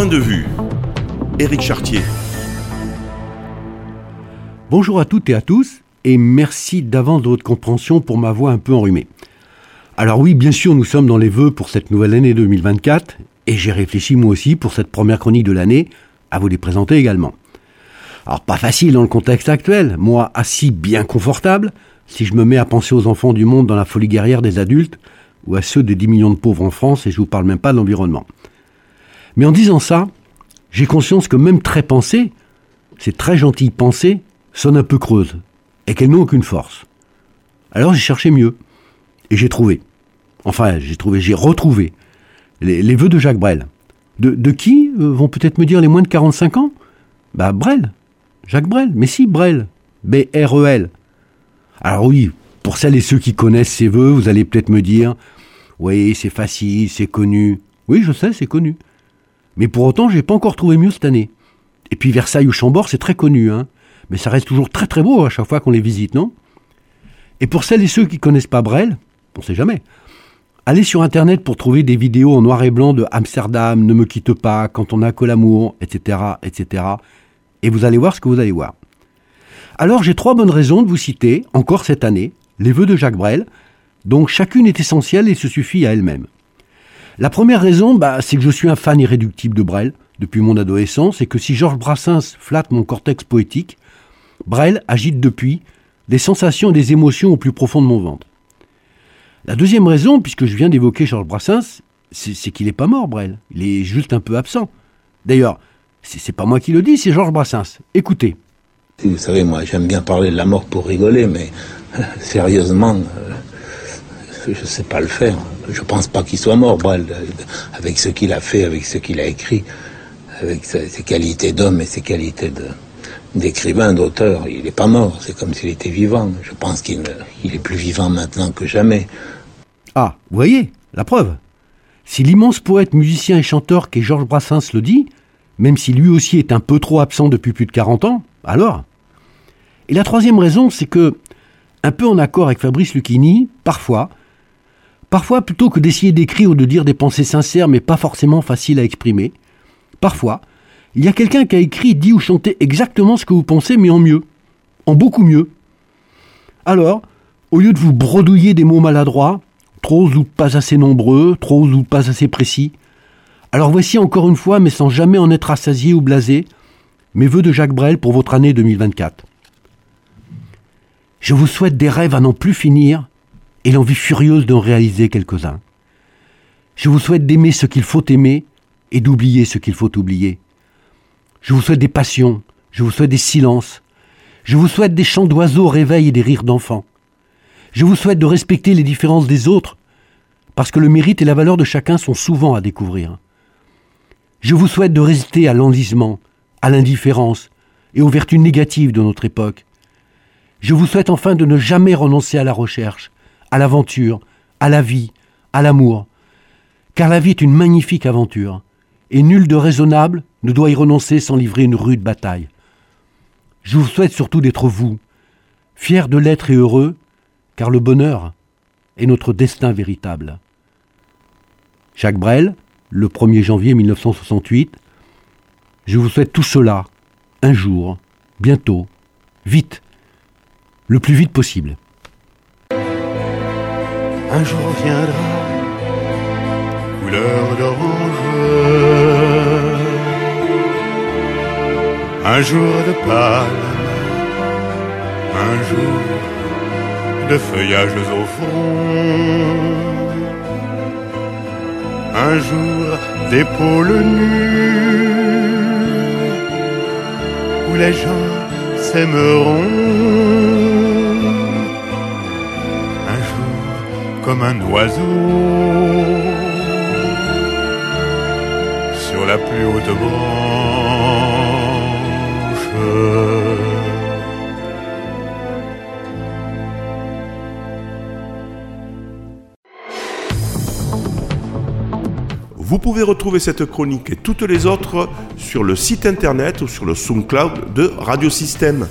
point de vue. Éric Chartier. Bonjour à toutes et à tous, et merci d'avance de votre compréhension pour ma voix un peu enrhumée. Alors oui, bien sûr, nous sommes dans les vœux pour cette nouvelle année 2024, et j'ai réfléchi moi aussi pour cette première chronique de l'année à vous les présenter également. Alors pas facile dans le contexte actuel, moi assis bien confortable, si je me mets à penser aux enfants du monde dans la folie guerrière des adultes, ou à ceux des 10 millions de pauvres en France, et je vous parle même pas de l'environnement. Mais en disant ça, j'ai conscience que même très pensées, ces très gentilles pensées, sonne un peu creuse et qu'elles n'ont aucune force. Alors j'ai cherché mieux et j'ai trouvé. Enfin, j'ai trouvé, j'ai retrouvé les, vœux de Jacques Brel. De, qui euh, vont peut-être me dire les moins de 45 ans? Bah Brel, Jacques Brel. Mais si Brel, B-R-E-L. Alors oui, pour celles et ceux qui connaissent ces vœux, vous allez peut-être me dire, oui, c'est facile, c'est connu. Oui, je sais, c'est connu. Mais pour autant, j'ai pas encore trouvé mieux cette année. Et puis Versailles ou Chambord, c'est très connu, hein mais ça reste toujours très très beau à chaque fois qu'on les visite, non? Et pour celles et ceux qui connaissent pas Brel, on sait jamais. Allez sur internet pour trouver des vidéos en noir et blanc de Amsterdam, Ne me quitte pas, Quand on n'a que l'amour, etc., etc. Et vous allez voir ce que vous allez voir. Alors j'ai trois bonnes raisons de vous citer, encore cette année, les vœux de Jacques Brel, donc chacune est essentielle et se suffit à elle-même. La première raison, bah, c'est que je suis un fan irréductible de Brel depuis mon adolescence et que si Georges Brassens flatte mon cortex poétique, Brel agite depuis des sensations et des émotions au plus profond de mon ventre. La deuxième raison, puisque je viens d'évoquer Georges Brassens, c'est qu'il n'est pas mort, Brel. Il est juste un peu absent. D'ailleurs, c'est pas moi qui le dis, c'est Georges Brassens. Écoutez. Vous savez, moi, j'aime bien parler de la mort pour rigoler, mais sérieusement, euh, je ne sais pas le faire. Je ne pense pas qu'il soit mort, avec ce qu'il a fait, avec ce qu'il a écrit, avec ses qualités d'homme et ses qualités d'écrivain, d'auteur, il n'est pas mort, c'est comme s'il était vivant. Je pense qu'il est plus vivant maintenant que jamais. Ah, vous voyez, la preuve. Si l'immense poète, musicien et chanteur qu'est Georges Brassens le dit, même si lui aussi est un peu trop absent depuis plus de 40 ans, alors? Et la troisième raison, c'est que, un peu en accord avec Fabrice Lucchini, parfois, parfois plutôt que d'essayer d'écrire ou de dire des pensées sincères mais pas forcément faciles à exprimer, parfois, il y a quelqu'un qui a écrit, dit ou chanté exactement ce que vous pensez, mais en mieux, en beaucoup mieux. Alors, au lieu de vous bredouiller des mots maladroits, trop ou pas assez nombreux, trop ou pas assez précis, alors voici encore une fois, mais sans jamais en être rassasié ou blasé, mes voeux de Jacques Brel pour votre année 2024. Je vous souhaite des rêves à n'en plus finir et l'envie furieuse d'en réaliser quelques-uns. Je vous souhaite d'aimer ce qu'il faut aimer et d'oublier ce qu'il faut oublier. Je vous souhaite des passions, je vous souhaite des silences, je vous souhaite des chants d'oiseaux au réveil et des rires d'enfants. Je vous souhaite de respecter les différences des autres, parce que le mérite et la valeur de chacun sont souvent à découvrir. Je vous souhaite de résister à l'enlisement, à l'indifférence et aux vertus négatives de notre époque. Je vous souhaite enfin de ne jamais renoncer à la recherche, à l'aventure, à la vie, à l'amour, car la vie est une magnifique aventure, et nul de raisonnable ne doit y renoncer sans livrer une rude bataille. Je vous souhaite surtout d'être vous, fiers de l'être et heureux, car le bonheur est notre destin véritable. Jacques Brel, le 1er janvier 1968, je vous souhaite tout cela, un jour, bientôt, vite, le plus vite possible. Un jour viendra, couleur d'orange un jour de palme, un jour de feuillages au fond, un jour d'épaules nues, où les gens s'aimeront, comme un oiseau sur la plus haute branche vous pouvez retrouver cette chronique et toutes les autres sur le site internet ou sur le SoundCloud de Radio Système.